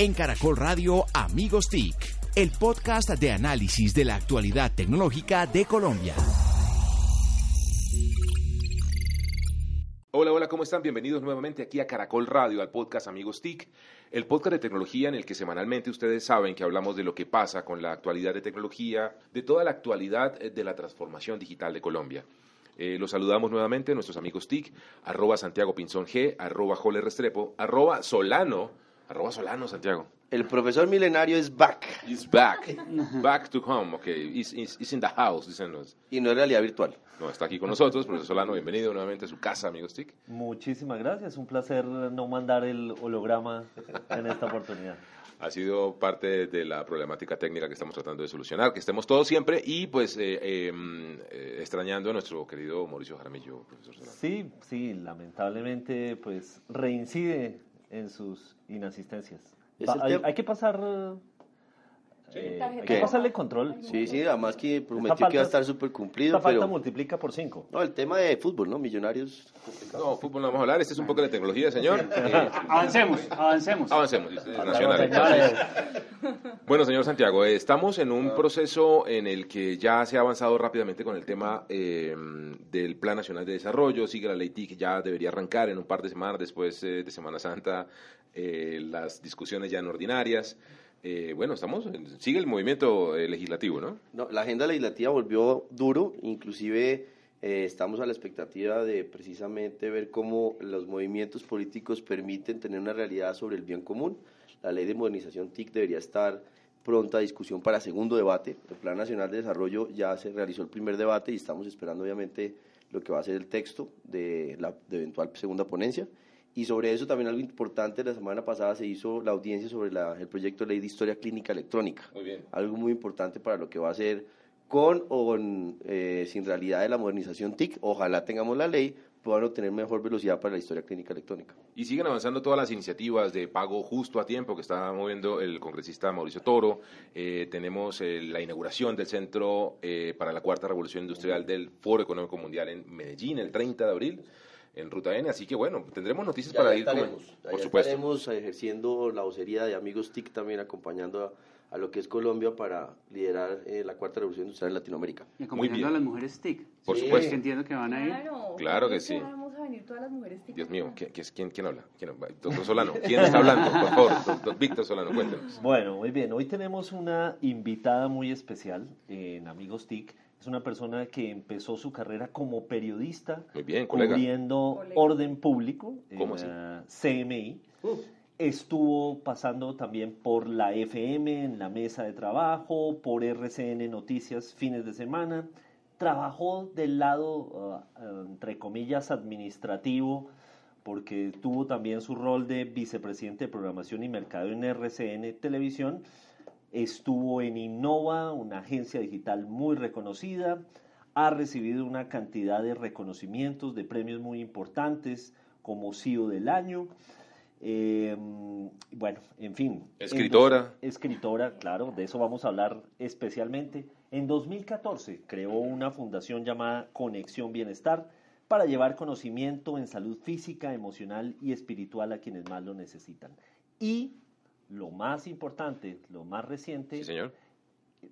En Caracol Radio Amigos TIC, el podcast de análisis de la actualidad tecnológica de Colombia. Hola, hola, ¿cómo están? Bienvenidos nuevamente aquí a Caracol Radio, al podcast Amigos TIC, el podcast de tecnología en el que semanalmente ustedes saben que hablamos de lo que pasa con la actualidad de tecnología, de toda la actualidad eh, de la transformación digital de Colombia. Eh, los saludamos nuevamente, nuestros amigos TIC, arroba Santiago Pinzón G, arroba Joler Restrepo, arroba Solano, arroba Solano, Santiago. El profesor milenario es back. He's back, back to home, ok, he's, he's, he's in the house, dicen los. Y no es realidad virtual. No, está aquí con nosotros, profesor Solano, bienvenido nuevamente a su casa, amigos TIC. Muchísimas gracias, un placer no mandar el holograma en esta oportunidad. ha sido parte de la problemática técnica que estamos tratando de solucionar, que estemos todos siempre y pues eh, eh, eh, extrañando a nuestro querido Mauricio Jaramillo, profesor Solano. Sí, sí, lamentablemente pues reincide en sus inasistencias. Va- hay que pasar... eh, hay ¿Qué? que pasarle control. Sí, sí, además que prometió falta- que iba a estar súper cumplido, Esta falta pero... multiplica por 5. No, el tema de fútbol, ¿no? Millonarios. No, fútbol no vamos a hablar, este es un poco de tecnología, señor. Eh, Avancemos, avancemos. avancemos, es nacional. Bueno, señor Santiago, eh, estamos en un proceso en el que ya se ha avanzado rápidamente con el tema eh, del Plan Nacional de Desarrollo, sigue la ley TIC, ya debería arrancar en un par de semanas después eh, de Semana Santa eh, las discusiones ya en ordinarias. Eh, bueno, estamos, sigue el movimiento eh, legislativo, ¿no? No, la agenda legislativa volvió duro, inclusive eh, estamos a la expectativa de precisamente ver cómo los movimientos políticos permiten tener una realidad sobre el bien común. La ley de modernización TIC debería estar pronta a discusión para segundo debate. El Plan Nacional de Desarrollo ya se realizó el primer debate y estamos esperando obviamente lo que va a ser el texto de la de eventual segunda ponencia. Y sobre eso también algo importante, la semana pasada se hizo la audiencia sobre la- el proyecto de ley de historia clínica electrónica Muy bien. algo muy importante para lo que va a ser con o con, eh, sin realidad de la modernización TIC. Ojalá tengamos la ley, puedan obtener mejor velocidad para la historia clínica electrónica. Y siguen avanzando todas las iniciativas de pago justo a tiempo que está moviendo el congresista Mauricio Toro. Eh, tenemos eh, la inauguración del Centro eh, para la Cuarta Revolución Industrial del Foro Económico Mundial en Medellín el 30 de abril en Ruta N. Así que bueno, tendremos noticias para ir. como- por Allá supuesto. estaremos ejerciendo la vocería de Amigos TIC también acompañando a, a lo que es Colombia para liderar eh, la cuarta revolución industrial en Latinoamérica. Y acompañando bien. a las mujeres TIC. Por Sí. supuesto. Que entiendo que van a ir. Claro, Claro que ¿por sí. Vamos a venir todas las mujeres TIC Dios mío? ¿quién, quién, quién- habla? ¿Quién? Doctor Solano, ¿quién está hablando? Por favor, doctor Víctor Solano, cuéntenos. Bueno, muy bien. Hoy tenemos una invitada muy especial en Amigos TIC. Es una persona que empezó su carrera como periodista, Muy bien, cubriendo Colega. orden público ¿Cómo en así? eh, CMI. Estuvo pasando también por la FM en la mesa de trabajo, por RCN Noticias fines de semana. Trabajó del lado, uh, uh, entre comillas, administrativo, porque tuvo también su rol de vicepresidente de programación y mercado en RCN Televisión. Estuvo en Innova, una agencia digital muy reconocida. Ha recibido una cantidad de reconocimientos, de premios muy importantes, como CEO del año. Eh, bueno, en fin. Escritora. En dos- escritora, claro, de eso vamos a hablar especialmente. En 2014 creó una fundación llamada Conexión Bienestar para llevar conocimiento en salud física, emocional y espiritual a quienes más lo necesitan. Y lo más importante, lo más reciente, Sí, señor.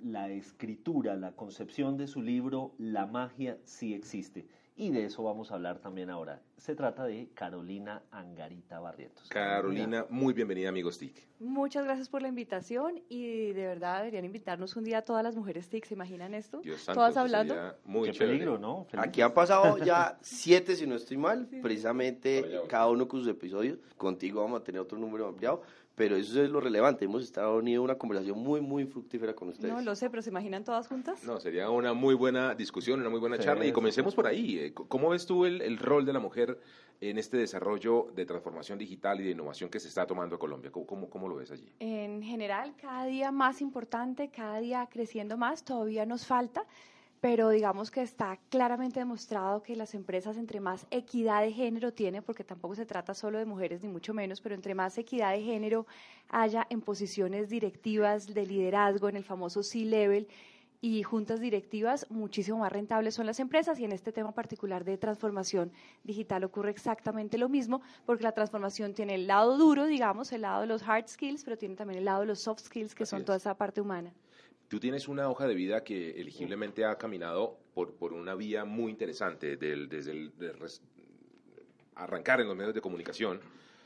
la escritura, la concepción de su libro La magia sí existe. Y de eso vamos a hablar también ahora. Se trata de Carolina Angarita Barrientos. Carolina, muy bienvenida, amigos TIC. Muchas gracias por la invitación y de verdad deberían invitarnos un día a todas las mujeres TIC. ¿Se imaginan esto? Dios santo, Todas hablando. Muy Qué chévere. peligro, ¿no? Aquí han pasado ya siete, si no estoy mal, precisamente Vaya, vaya. cada uno con sus episodios. Contigo vamos a tener otro número ampliado, pero eso es lo relevante. Hemos estado unido una conversación muy, muy fructífera con ustedes. No lo sé, pero ¿se imaginan todas juntas? No, sería una muy buena discusión, una muy buena Sí, charla. Y sí, comencemos por ahí. Eh, ¿Cómo ves tú el, el rol de la mujer en este desarrollo de transformación digital y de innovación que se está tomando Colombia? ¿Cómo, cómo, cómo lo ves allí? En general, cada día más importante, cada día creciendo más, todavía nos falta, pero digamos que está claramente demostrado que las empresas entre más equidad de género tienen, porque tampoco se trata solo de mujeres ni mucho menos, pero entre más equidad de género haya en posiciones directivas de liderazgo, en el famoso C-level, y juntas directivas muchísimo más rentables son las empresas y en este tema particular de transformación digital ocurre exactamente lo mismo porque la transformación tiene el lado duro, digamos, el lado de los hard skills, pero tiene también el lado de los soft skills que son toda esa parte humana. Tú tienes una hoja de vida que elegiblemente ha caminado por, por una vía muy interesante, desde el arrancar en los medios de comunicación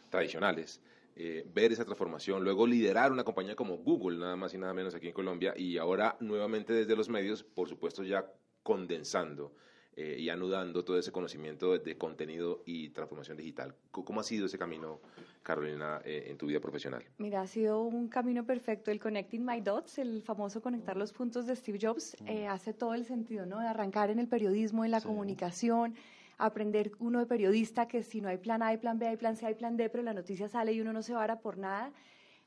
tradicionales, eh, ver esa transformación, luego liderar una compañía como Google, nada más y nada menos aquí en Colombia, y ahora nuevamente desde los medios, por supuesto ya condensando eh, y anudando todo ese conocimiento de, contenido y transformación digital. ¿Cómo ha sido ese camino, Carolina, eh, en tu vida profesional? Mira, ha sido un camino perfecto. El Connecting My Dots, el famoso conectar los puntos de Steve Jobs, mm. hace todo el sentido, ¿no? De arrancar en el periodismo, en la comunicación, aprender uno de periodista que si no hay plan A, hay plan B, hay plan C, hay plan D, pero la noticia sale y uno no se vara por nada.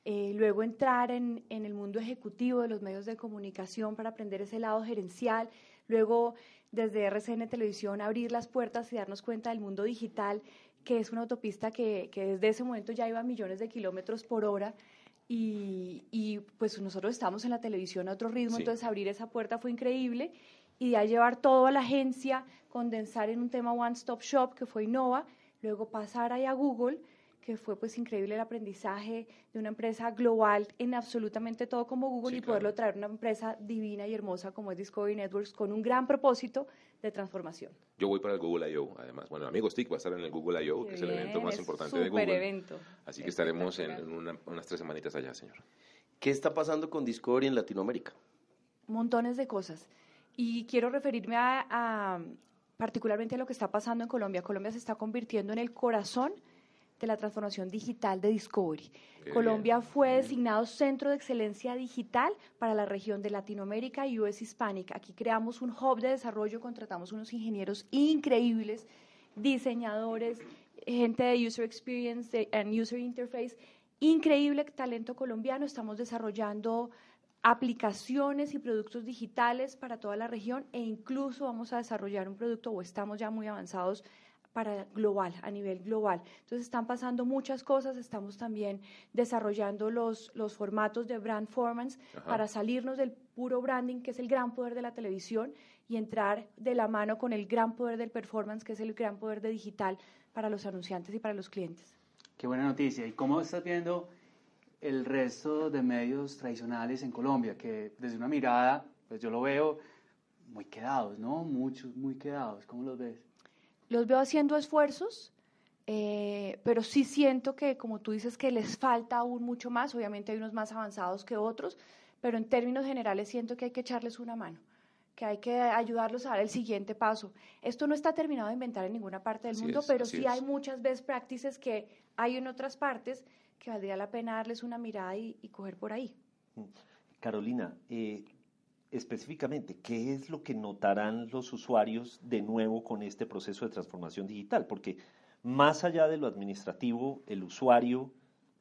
Eh, luego entrar en, en, el mundo ejecutivo de los medios de comunicación para aprender ese lado gerencial. Luego, desde RCN Televisión, abrir las puertas y darnos cuenta del mundo digital, que es una autopista que, que desde ese momento ya iba a millones de kilómetros por hora. Y, y, pues nosotros estábamos en la televisión a otro ritmo, entonces abrir esa puerta fue increíble y de ahí llevar todo a la agencia, condensar en un tema One Stop Shop, que fue Innova, luego pasar ahí a Google, que fue pues increíble el aprendizaje de una empresa global en absolutamente todo como Google y poderlo traer a una empresa divina y hermosa como es Discovery Networks con un gran propósito de transformación. Yo voy para el Google I.O. además. Bueno, Amigos TIC va a estar en el Google I.O., que es el evento más importante de Google. evento. Así que estaremos en, unas tres semanitas allá, señor. ¿Qué está pasando con Discovery en Latinoamérica? Montones de cosas. Y quiero referirme a, particularmente a lo que está pasando en Colombia. Colombia se está convirtiendo en el corazón de la transformación digital de Discovery. Colombia fue designado Centro de Excelencia Digital para la región de Latinoamérica y US Hispanic. Aquí creamos un hub de desarrollo, contratamos unos ingenieros increíbles, diseñadores, gente de User Experience and User Interface, increíble talento colombiano. Estamos desarrollando aplicaciones y productos digitales para toda la región e incluso vamos a desarrollar un producto o estamos ya muy avanzados para global, a nivel global. Entonces están pasando muchas cosas, estamos también desarrollando los, los formatos de brand formance para salirnos del puro branding, que es el gran poder de la televisión, y entrar de la mano con el gran poder del performance, que es el gran poder de digital para los anunciantes y para los clientes. Qué buena noticia. ¿Y cómo estás viendo el resto de medios tradicionales en Colombia, que desde una mirada, pues yo lo veo muy quedados, ¿no? Muchos muy quedados. ¿Cómo los ves? Los veo haciendo esfuerzos, eh, pero sí siento que, como tú dices, que les falta aún mucho más. Obviamente hay unos más avanzados que otros, pero en términos generales siento que hay que echarles una mano que hay que ayudarlos a dar el siguiente paso. Esto no está terminado de inventar en ninguna parte del mundo, pero sí hay muchas best practices que hay en otras partes que valdría la pena darles una mirada y, coger por ahí. Carolina, eh, específicamente, ¿qué es lo que notarán los usuarios de nuevo con este proceso de transformación digital? Porque más allá de lo administrativo, el usuario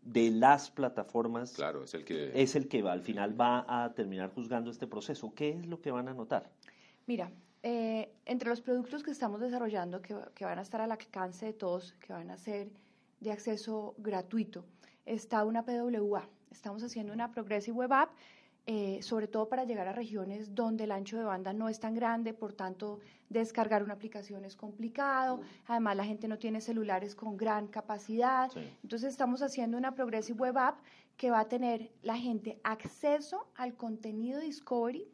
de las plataformas claro, es, el que... es el que va, al final va a terminar juzgando este proceso. ¿Qué es lo que van a notar? Mira, eh, entre los productos que estamos desarrollando, que, que, van a estar al alcance de todos, que van a ser de acceso gratuito, está una PWA. Estamos haciendo una Progressive Web App, eh, sobre todo para llegar a regiones donde el ancho de banda no es tan grande, por tanto, descargar una aplicación es complicado. Además, la gente no tiene celulares con gran capacidad. Entonces, estamos haciendo una Progressive Web App que va a tener la gente acceso al contenido Discovery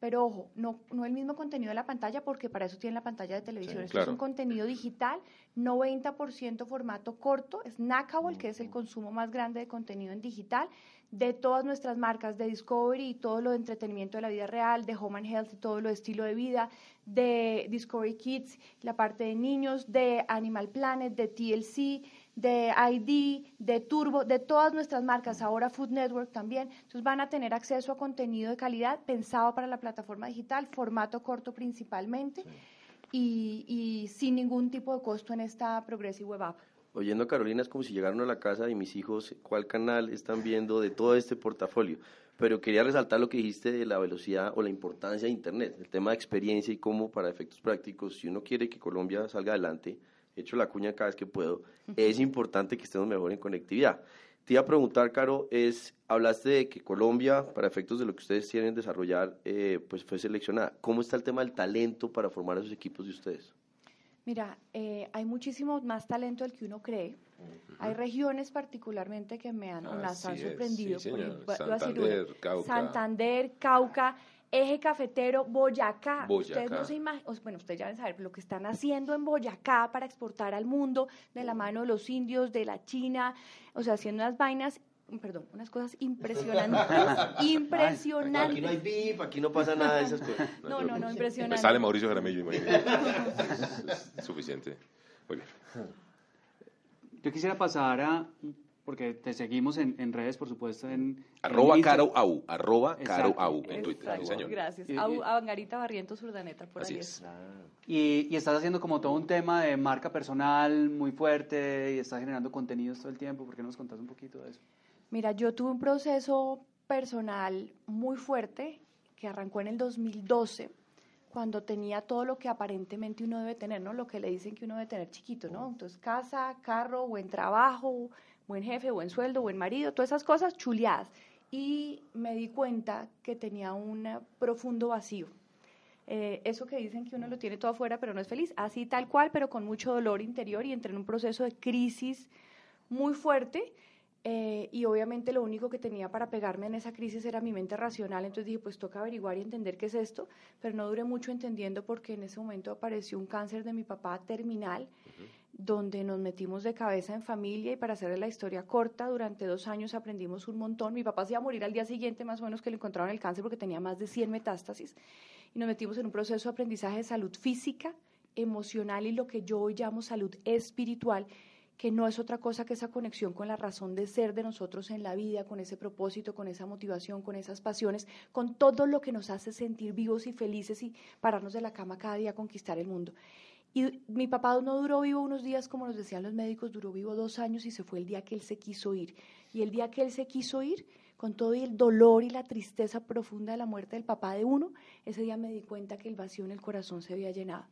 pero ojo, no, no el mismo contenido de la pantalla, porque para eso tiene la pantalla de televisión. Esto es un contenido digital, 90% formato corto, snackable, que es el consumo más grande de contenido en digital, de todas nuestras marcas, de Discovery y todo lo de entretenimiento de la vida real, de Home and Health y todo lo de estilo de vida, de Discovery Kids, la parte de niños, de Animal Planet, de TLC, de ID, de Turbo, de todas nuestras marcas, ahora Food Network también. Entonces van a tener acceso a contenido de calidad pensado para la plataforma digital, formato corto principalmente y, y sin ningún tipo de costo en esta Progressive Web App. Oyendo a Carolina es como si llegaron a la casa y mis hijos cuál canal están viendo de todo este portafolio. Pero quería resaltar lo que dijiste de la velocidad o la importancia de Internet, el tema de experiencia y cómo para efectos prácticos, si uno quiere que Colombia salga adelante, hecho la cuña cada vez que puedo, es importante que estemos mejor en conectividad. Te iba a preguntar, Caro, es, hablaste de que Colombia, para efectos de lo que ustedes quieren desarrollar, eh, pues fue seleccionada. ¿Cómo está el tema del talento para formar esos equipos de ustedes? Mira, eh, hay muchísimo más talento del que uno cree. Hay regiones particularmente que me han, han sorprendido. Santander, Cauca. Santander, Cauca, Eje Cafetero, Boyacá. Ustedes no se imaginan, bueno, ustedes ya deben saber lo que están haciendo en Boyacá para exportar al mundo de la mano de los indios, de la China, o sea, haciendo unas vainas perdón, unas cosas impresionantes, impresionantes. Aquí no hay VIP, aquí no pasa nada de esas cosas. No, no, no, impresionante. Me sale Mauricio Jaramillo, imagínate. es suficiente. Muy bien. Yo quisiera pasar a porque te seguimos en, en redes, por supuesto, en... Arroba Caro Au, arroba Caro Au en Twitter, señor. Gracias. Au, Avangarita Barrientos Urdaneta, por Así ahí es. Y, y, estás haciendo como todo un tema de marca personal muy fuerte y estás generando contenidos todo el tiempo. ¿Por qué no nos contás un poquito de eso? Mira, yo tuve un proceso personal muy fuerte que arrancó en el 2012 cuando tenía todo lo que aparentemente uno debe tener, ¿no? Lo que le dicen que uno debe tener chiquito, ¿no? Entonces, casa, carro, buen trabajo, buen jefe, buen sueldo, buen marido, todas esas cosas chuleadas. Y me di cuenta que tenía un profundo vacío. Eh, eso que dicen que uno lo tiene todo afuera pero no es feliz, así tal cual, pero con mucho dolor interior y entré en un proceso de crisis muy fuerte. Eh, y obviamente lo único que tenía para pegarme en esa crisis era mi mente racional, entonces dije, pues toca averiguar y entender qué es esto, pero no duré mucho entendiendo porque en ese momento apareció un cáncer de mi papá terminal, donde nos metimos de cabeza en familia y para hacerle la historia corta, durante dos años aprendimos un montón. Mi papá se iba a morir al día siguiente, más o menos, que le encontraron el cáncer porque tenía más de 100 metástasis. Y nos metimos en un proceso de aprendizaje de salud física, emocional y lo que yo hoy llamo salud espiritual, que no es otra cosa que esa conexión con la razón de ser de nosotros en la vida, con ese propósito, con esa motivación, con esas pasiones, con todo lo que nos hace sentir vivos y felices y pararnos de la cama cada día a conquistar el mundo. Y mi papá no duró vivo unos días, como nos decían los médicos, duró vivo dos años y se fue el día que él se quiso ir. Y el día que él se quiso ir, con todo el dolor y la tristeza profunda de la muerte del papá de uno, ese día me di cuenta que el vacío en el corazón se había llenado.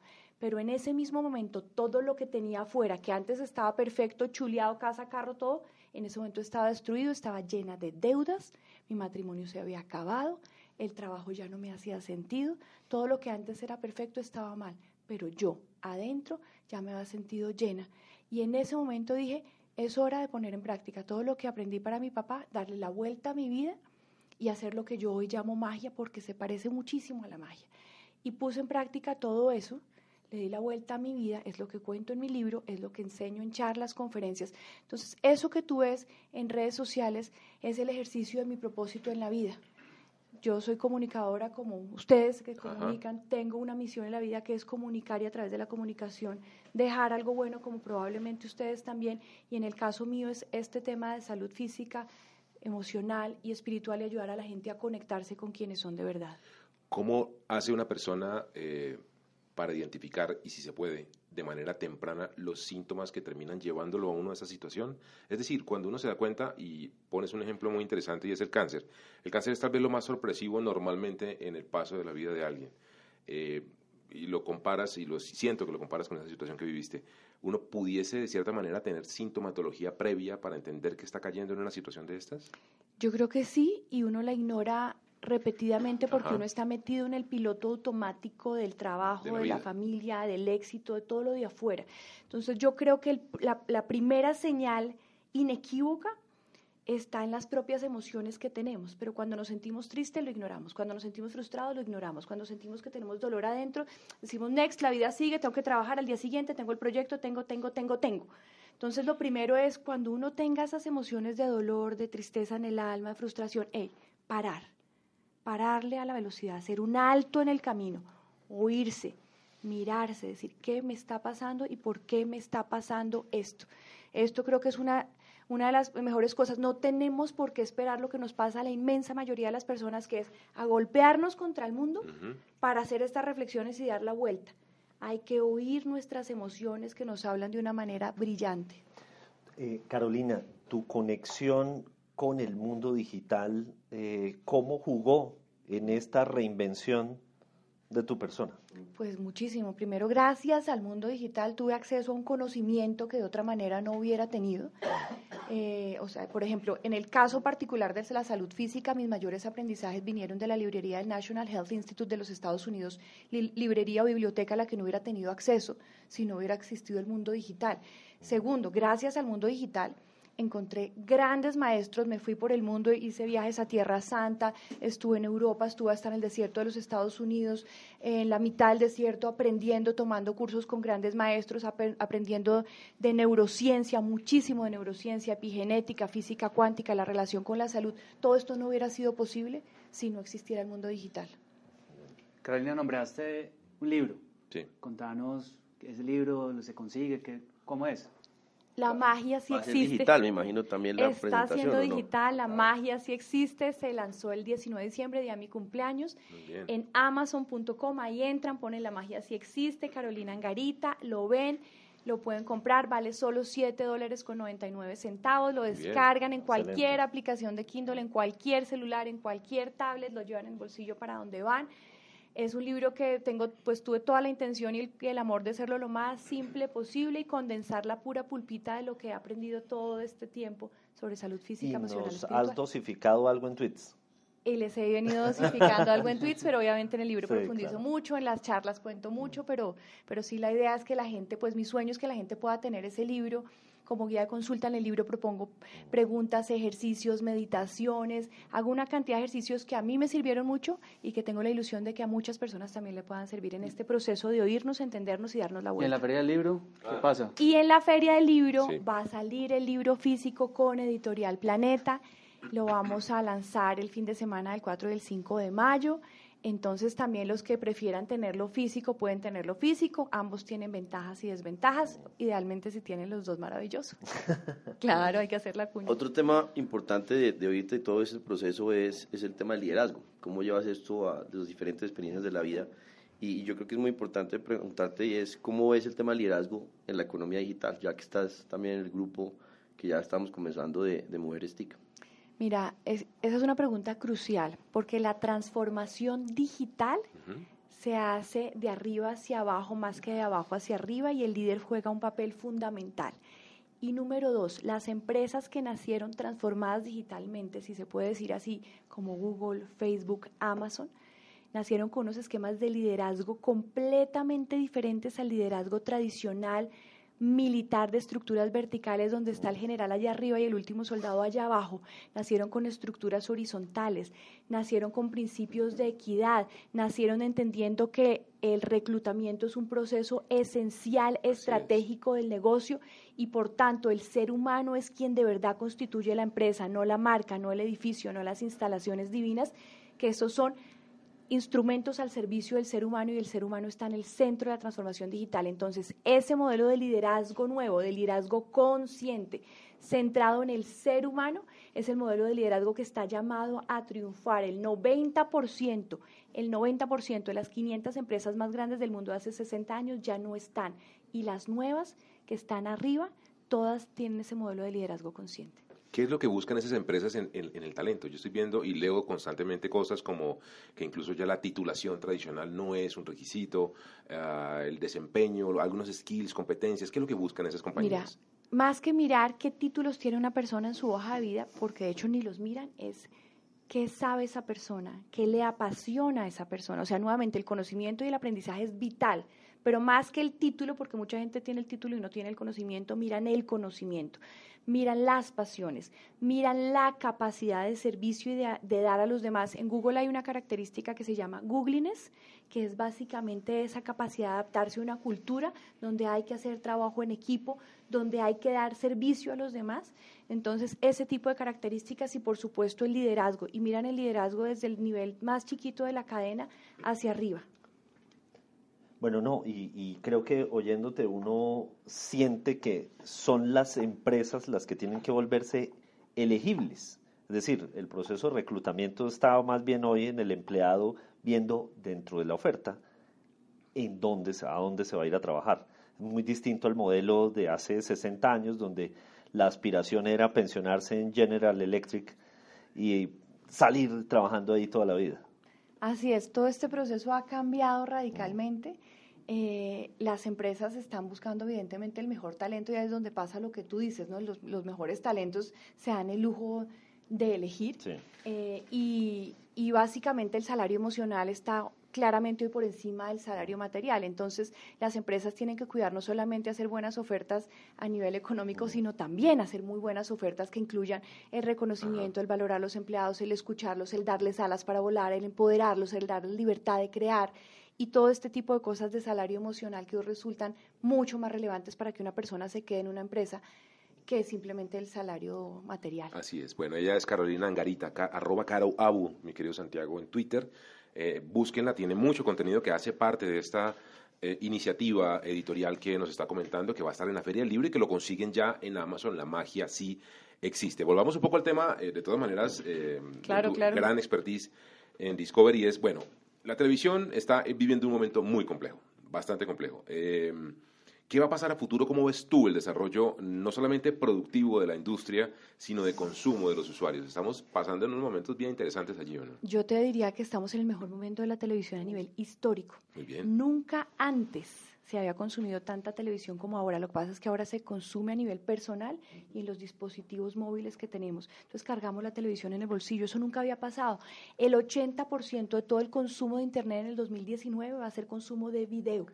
Pero en ese mismo momento, todo lo que tenía afuera, que antes estaba perfecto, chuleado, casa, carro, todo, en ese momento estaba destruido, estaba llena de deudas, mi matrimonio se había acabado, el trabajo ya no me hacía sentido, todo lo que antes era perfecto estaba mal pero yo adentro ya me había sentido llena. Y en ese momento dije, es hora de poner en práctica todo lo que aprendí para mi papá, darle la vuelta a mi vida y hacer lo que yo hoy llamo magia porque se parece muchísimo a la magia. Y puse en práctica todo eso, le di la vuelta a mi vida, es lo que cuento en mi libro, es lo que enseño en charlas, conferencias. Entonces, eso que tú ves en redes sociales es el ejercicio de mi propósito en la vida yo soy comunicadora como ustedes que comunican, tengo una misión en la vida que es comunicar y a través de la comunicación dejar algo bueno como probablemente ustedes también. Y en el caso mío es este tema de salud física, emocional y espiritual y ayudar a la gente a conectarse con quienes son de verdad. ¿Cómo hace una persona eh, para identificar, y si se puede, de manera temprana los síntomas que terminan llevándolo a uno a esa situación. Es decir, cuando uno se da cuenta, y pones un ejemplo muy interesante y es el cáncer. El cáncer es tal vez lo más sorpresivo normalmente en el paso de la vida de alguien. Eh, y lo comparas, y lo siento que lo comparas con esa situación que viviste, uno pudiese de cierta manera tener sintomatología previa para entender que está cayendo en una situación de estas? Yo creo que sí, y uno la ignora repetidamente porque uno está metido en el piloto automático del trabajo, de la, familia, del éxito, de todo lo de afuera. Entonces yo creo que la, primera señal inequívoca está en las propias emociones que tenemos, pero cuando nos sentimos tristes lo ignoramos, cuando nos sentimos frustrados lo ignoramos, cuando sentimos que tenemos dolor adentro, decimos, next, la vida sigue, tengo que trabajar al día siguiente, tengo el proyecto, tengo, tengo, tengo, tengo. Entonces lo primero es cuando uno tenga esas emociones de dolor, de tristeza en el alma, de frustración, hey, parar pararle a la velocidad, hacer un alto en el camino, oírse, mirarse, decir qué me está pasando y por qué me está pasando esto. Esto creo que es una, una de las mejores cosas. No tenemos por qué esperar lo que nos pasa a la inmensa mayoría de las personas, que es a golpearnos contra el mundo para hacer estas reflexiones y dar la vuelta. Hay que oír nuestras emociones que nos hablan de una manera brillante. Eh, Carolina, tu conexión con el mundo digital, eh, cómo jugó en esta reinvención de tu persona? Pues muchísimo. Primero, gracias al mundo digital tuve acceso a un conocimiento que de otra manera no hubiera tenido. Eh, o sea, por ejemplo, en el caso particular de la salud física, mis mayores aprendizajes vinieron de la librería del National Health Institute de los Estados Unidos, librería o biblioteca a la que no hubiera tenido acceso si no hubiera existido el mundo digital. Segundo, gracias al mundo digital, encontré grandes maestros, me fui por el mundo, hice viajes a Tierra Santa, estuve en Europa, estuve hasta en el desierto de los Estados Unidos, en la mitad del desierto aprendiendo, tomando cursos con grandes maestros, aprendiendo de neurociencia, muchísimo de neurociencia, epigenética, física cuántica, la relación con la salud. Todo esto no hubiera sido posible si no existiera el mundo digital. Carolina, nombraste un libro. Sí. Contanos ese libro, se consigue, cómo es. La magia sí existe. digital, me imagino también la Está siendo digital, la magia sí existe. Se lanzó el 19 de diciembre, día de mi cumpleaños, en amazon.com. Ahí entran, ponen la magia sí existe, Carolina Angarita, lo ven, lo pueden comprar, vale solo 7 dólares con 99 centavos. Lo descargan en cualquier aplicación de Kindle, en cualquier celular, en cualquier tablet, lo llevan en el bolsillo para donde van. Es un libro que tengo, pues tuve toda la intención y el, amor de hacerlo lo más simple posible y condensar la pura pulpita de lo que he aprendido todo este tiempo sobre salud física, emocional. Nos ¿Has dosificado algo en tweets? Y les he venido dosificando algo en tweets, pero obviamente en el libro profundizo mucho, en las charlas cuento mucho, pero, pero sí la idea es que la gente, pues mi sueño es que la gente pueda tener ese libro como guía de consulta en el libro propongo preguntas, ejercicios, meditaciones, hago una cantidad de ejercicios que a mí me sirvieron mucho y que tengo la ilusión de que a muchas personas también le puedan servir en este proceso de oírnos, entendernos y darnos la vuelta. ¿Y en la feria del libro qué pasa? Y en la feria del libro va a salir el libro físico con Editorial Planeta. Lo vamos a lanzar el fin de semana del 4 y del 5 de mayo. Entonces también los que prefieran tenerlo físico pueden tenerlo físico, ambos tienen ventajas y desventajas, idealmente si tienen los dos maravilloso. claro, hay que hacer la cuña. Otro tema importante de, de ahorita y todo ese proceso es, es el tema del liderazgo, cómo llevas esto a las diferentes experiencias de la vida y yo creo que es muy importante preguntarte y es cómo ves el tema del liderazgo en la economía digital, ya que estás también en el grupo que ya estamos comenzando de, de Mujeres TIC. Mira, esa es una pregunta crucial, porque la transformación digital se hace de arriba hacia abajo más que de abajo hacia arriba y el líder juega un papel fundamental. Y número dos, las empresas que nacieron transformadas digitalmente, si se puede decir así, como Google, Facebook, Amazon, nacieron con unos esquemas de liderazgo completamente diferentes al liderazgo tradicional militar de estructuras verticales donde está el general allá arriba y el último soldado allá abajo. Nacieron con estructuras horizontales, nacieron con principios de equidad, nacieron entendiendo que el reclutamiento es un proceso esencial, estratégico del negocio y por tanto el ser humano es quien de verdad constituye la empresa, no la marca, no el edificio, no las instalaciones divinas, que esos son instrumentos al servicio del ser humano y el ser humano está en el centro de la transformación digital. Entonces, ese modelo de liderazgo nuevo, de liderazgo consciente, centrado en el ser humano, es el modelo de liderazgo que está llamado a triunfar. El 90%, el 90% de las 500 empresas más grandes del mundo hace 60 años ya no están. Y las nuevas que están arriba, todas tienen ese modelo de liderazgo consciente. ¿Qué es lo que buscan esas empresas en, el talento? Yo estoy viendo y leo constantemente cosas como que incluso ya la titulación tradicional no es un requisito, ah, el desempeño, algunos skills, competencias. ¿Qué es lo que buscan esas compañías? Mira, más que mirar qué títulos tiene una persona en su hoja de vida, porque de hecho ni los miran, es qué sabe esa persona, qué le apasiona a esa persona. O sea, nuevamente, el conocimiento y el aprendizaje es vital pero más que el título, porque mucha gente tiene el título y no tiene el conocimiento, miran el conocimiento miran las pasiones, miran la capacidad de servicio y de, dar a los demás. En Google hay una característica que se llama Googliness, que es básicamente esa capacidad de adaptarse a una cultura donde hay que hacer trabajo en equipo, donde hay que dar servicio a los demás. Entonces, ese tipo de características y por supuesto el liderazgo. Y miran el liderazgo desde el nivel más chiquito de la cadena hacia arriba. Bueno, no, y, creo que oyéndote uno siente que son las empresas las que tienen que volverse elegibles. Es decir, el proceso de reclutamiento está más bien hoy en el empleado viendo dentro de la oferta en dónde, a dónde se va a ir a trabajar. Muy distinto al modelo de hace 60 años, donde la aspiración era pensionarse en General Electric y salir trabajando ahí toda la vida. Así es, todo este proceso ha cambiado radicalmente. Eh, las empresas están buscando evidentemente el mejor talento y ahí es donde pasa lo que tú dices, ¿no? Los, los mejores talentos se dan el lujo de elegir eh, y, y, básicamente el salario emocional está claramente hoy por encima del salario material. Entonces, las empresas tienen que cuidar no solamente hacer buenas ofertas a nivel económico, sino también hacer muy buenas ofertas que incluyan el reconocimiento, el valorar a los empleados, el escucharlos, el darles alas para volar, el empoderarlos, el darles libertad de crear y todo este tipo de cosas de salario emocional que resultan mucho más relevantes para que una persona se quede en una empresa que simplemente el salario material. Así es. Bueno, ella es Carolina Angarita, arroba Caro Abu, mi querido Santiago, en Twitter. Eh, búsquenla, tiene mucho contenido que hace parte de esta eh, iniciativa editorial que nos está comentando, que va a estar en la Feria del Libro y que lo consiguen ya en Amazon. La magia sí existe. Volvamos un poco al tema, eh, de todas maneras, eh, claro, gran expertise en Discovery es, bueno, la televisión está viviendo un momento muy complejo, bastante complejo. ¿Qué va a pasar a futuro? ¿Cómo ves tú el desarrollo no solamente productivo de la industria, sino de consumo de los usuarios? Estamos pasando en unos momentos bien interesantes allí, ¿no? Yo te diría que estamos en el mejor momento de la televisión a nivel histórico. Muy bien. Nunca antes se había consumido tanta televisión como ahora. Lo que pasa es que ahora se consume a nivel personal y en los dispositivos móviles que tenemos. Entonces cargamos la televisión en el bolsillo. Eso nunca había pasado. El 80% de todo el consumo de Internet en el 2019 va a ser consumo de video.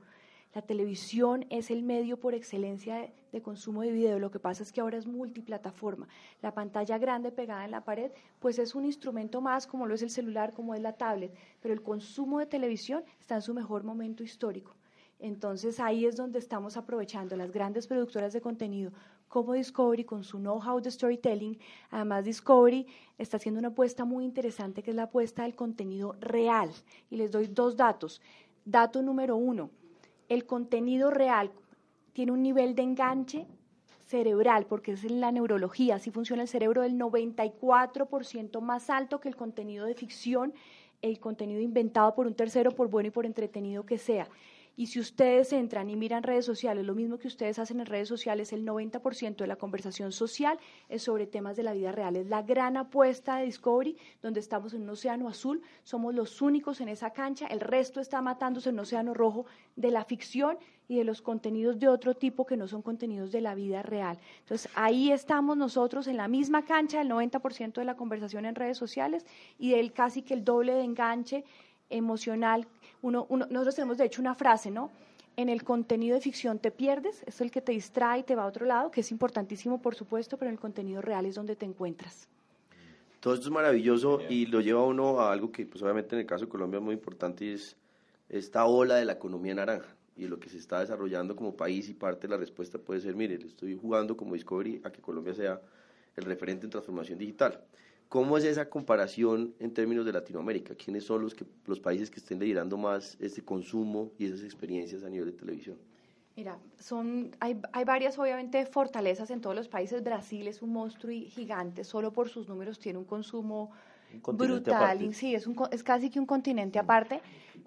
La televisión es el medio por excelencia de, consumo de video. Lo que pasa es que ahora es multiplataforma. La pantalla grande pegada en la pared, pues es un instrumento más, como lo es el celular, como es la tablet. Pero el consumo de televisión está en su mejor momento histórico. Entonces ahí es donde estamos aprovechando las grandes productoras de contenido como Discovery con su know-how de storytelling. Además, Discovery está haciendo una apuesta muy interesante que es la apuesta del contenido real. Y les doy dos datos. Dato número uno, el contenido real tiene un nivel de enganche cerebral, porque es en la neurología, así funciona el cerebro, del 94% más alto que el contenido de ficción, el contenido inventado por un tercero, por bueno y por entretenido que sea. Y si ustedes entran y miran redes sociales, lo mismo que ustedes hacen en redes sociales, el 90% de la conversación social es sobre temas de la vida real. Es la gran apuesta de Discovery, donde estamos en un océano azul, somos los únicos en esa cancha, el resto está matándose en un océano rojo de la ficción y de los contenidos de otro tipo que no son contenidos de la vida real. Entonces, ahí estamos nosotros en la misma cancha, el 90% de la conversación en redes sociales y del casi que el doble de enganche emocional. Uno, nosotros tenemos de hecho una frase, ¿no? En el contenido de ficción te pierdes, es el que te distrae y te va a otro lado, que es importantísimo, por supuesto, pero en el contenido real es donde te encuentras. Todo esto es maravilloso y lo lleva a uno a algo que, pues obviamente en el caso de Colombia es muy importante y es esta ola de la economía naranja y lo que se está desarrollando como país y parte de la respuesta puede ser, mire, le estoy jugando como Discovery a que Colombia sea el referente en transformación digital. ¿Cómo es esa comparación en términos de Latinoamérica? ¿Quiénes son los, que, los países que estén liderando más este consumo y esas experiencias a nivel de televisión? Mira, son, hay, hay varias obviamente fortalezas en todos los países. Brasil es un monstruo gigante, solo por sus números tiene un consumo brutal. Sí, es, un, es casi que un continente aparte.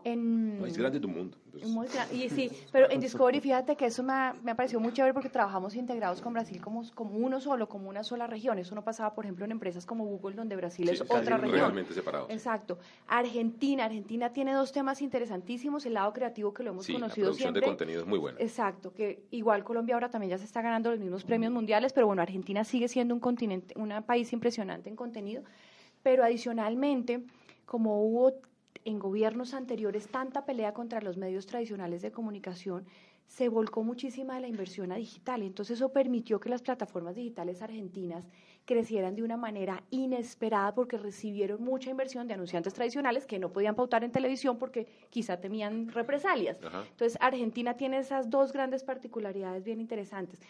En, es grande tu mundo. Muy grande, y sí, pero en Discovery, fíjate que eso me ha, me ha parecido muy chévere porque trabajamos integrados con Brasil como, como uno solo, como una sola región. Eso no pasaba, por ejemplo, en empresas como Google, donde Brasil es otra región. Realmente separados. Exacto. Argentina, Argentina tiene dos temas interesantísimos. El lado creativo que lo hemos conocido la siempre. de contenido es muy buena. Exacto, que igual Colombia ahora también ya se está ganando los mismos premios mundiales, pero bueno, Argentina sigue siendo un continente, un país impresionante en contenido. Pero adicionalmente, como hubo en gobiernos anteriores tanta pelea contra los medios tradicionales de comunicación, se volcó muchísima de la inversión a digital. Entonces eso permitió que las plataformas digitales argentinas crecieran de una manera inesperada porque recibieron mucha inversión de anunciantes tradicionales que no podían pautar en televisión porque quizá temían represalias. Entonces Argentina tiene esas dos grandes particularidades bien interesantes.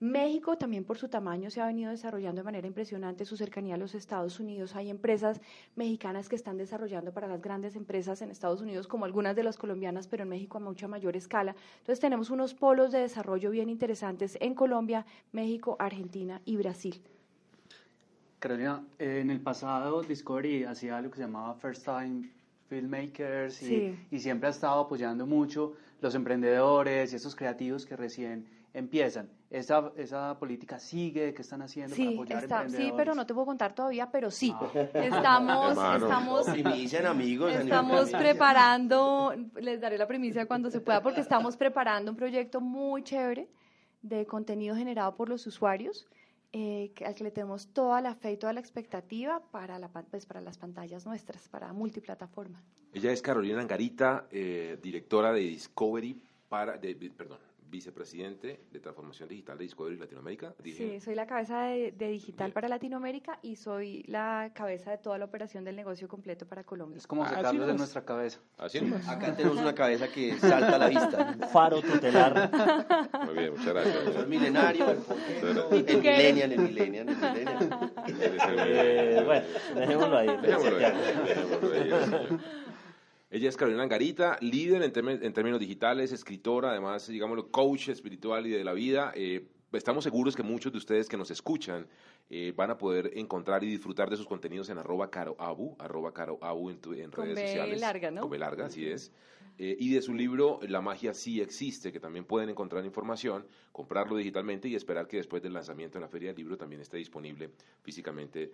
México también por su tamaño se ha venido desarrollando de manera impresionante, su cercanía a los Estados Unidos. Hay empresas mexicanas que están desarrollando para las grandes empresas en Estados Unidos, como algunas de las colombianas, pero en México a mucha mayor escala. Entonces tenemos unos polos de desarrollo bien interesantes en Colombia, México, Argentina y Brasil. Carolina, en el pasado Discovery hacía algo que se llamaba First Time Filmmakers y, y siempre ha estado apoyando mucho los emprendedores y esos creativos que recién empiezan. ¿Esa, esa política sigue? ¿Qué están haciendo para Sí, apoyar está, sí, pero no te puedo contar todavía, pero sí. Ah. Estamos, Hermano. estamos, Primician amigos. estamos preparando, les daré la primicia cuando se pueda, porque estamos preparando un proyecto muy chévere de contenido generado por los usuarios, eh, al que le tenemos toda la fe y toda la expectativa para, la, pues, para las pantallas nuestras, para multiplataforma. Ella es Carolina Angarita, eh, directora de Discovery para, de- perdón, vicepresidente de transformación digital de Discovery Latinoamérica. Dije- Sí, soy la cabeza de, de digital para Latinoamérica y soy la cabeza de toda la operación del negocio completo para Colombia. Es como Ah, sacarlos de nuestra cabeza. Así nomás. Acá tenemos una cabeza que salta a la vista. Faro tutelar. Muy bien, muchas gracias. Es milenario, el, el millennial, el millennial, el millennial. El- Eh, bueno, dejémoslo ahí. Dejémoslo ahí, dejémoslo. Ella es Carolina Angarita, líder en, en términos digitales, escritora, además, digámoslo, coach espiritual y de la vida. Eh, estamos seguros que muchos de ustedes que nos escuchan eh, van a poder encontrar y disfrutar de sus contenidos en arroba caroabu, arroba caroabu en, tu- en redes B sociales. larga, ¿no? Con B larga, así es. Eh, y de su libro La magia sí existe, que también pueden encontrar información, comprarlo digitalmente y esperar que después del lanzamiento en la feria del libro también esté disponible físicamente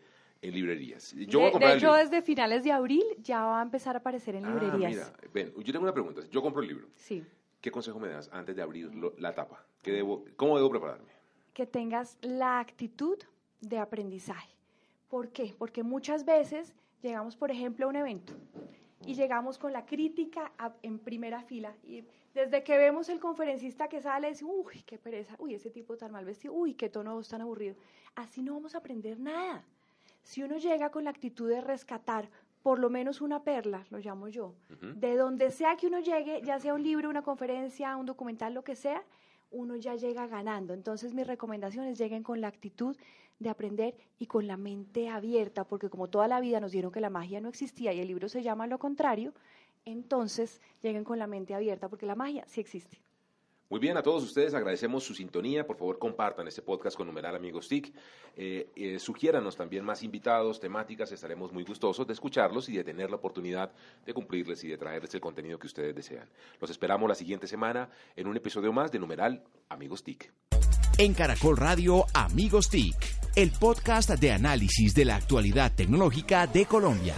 en librerías. Yo voy a de, comprar de hecho, desde finales de abril ya va a empezar a aparecer en Ah, librerías. mira, ven, yo tengo una pregunta. Yo compro el libro. Sí. ¿Qué consejo me das antes de abrir lo- la tapa? ¿Qué debo, ¿Cómo debo prepararme? que tengas la actitud de aprendizaje. ¿Por qué? Porque muchas veces llegamos, por ejemplo, a un evento y llegamos con la crítica a- en primera fila y desde que vemos el conferencista que sale, decimos, uy, qué pereza, uy, ese tipo tan mal vestido, uy, qué tono de tan aburrido. Así no vamos a aprender nada. Si uno llega con la actitud de rescatar por lo menos una perla, lo llamo yo, de donde sea que uno llegue, ya sea un libro, una conferencia, un documental, lo que sea, uno ya llega ganando. Entonces mis recomendaciones lleguen con la actitud de aprender y con la mente abierta, porque como toda la vida nos dieron que la magia no existía y el libro se llama lo contrario, entonces lleguen con la mente abierta, porque la magia sí existe. Muy bien, a todos ustedes agradecemos su sintonía. Por favor, compartan este podcast con numeral Amigos TIC. Eh, eh, sugiéranos también más invitados, temáticas. Estaremos muy gustosos de escucharlos y de tener la oportunidad de cumplirles y de traerles el contenido que ustedes desean. Los esperamos la siguiente semana en un episodio más de numeral Amigos TIC. En Caracol Radio Amigos TIC, el podcast de análisis de la actualidad tecnológica de Colombia.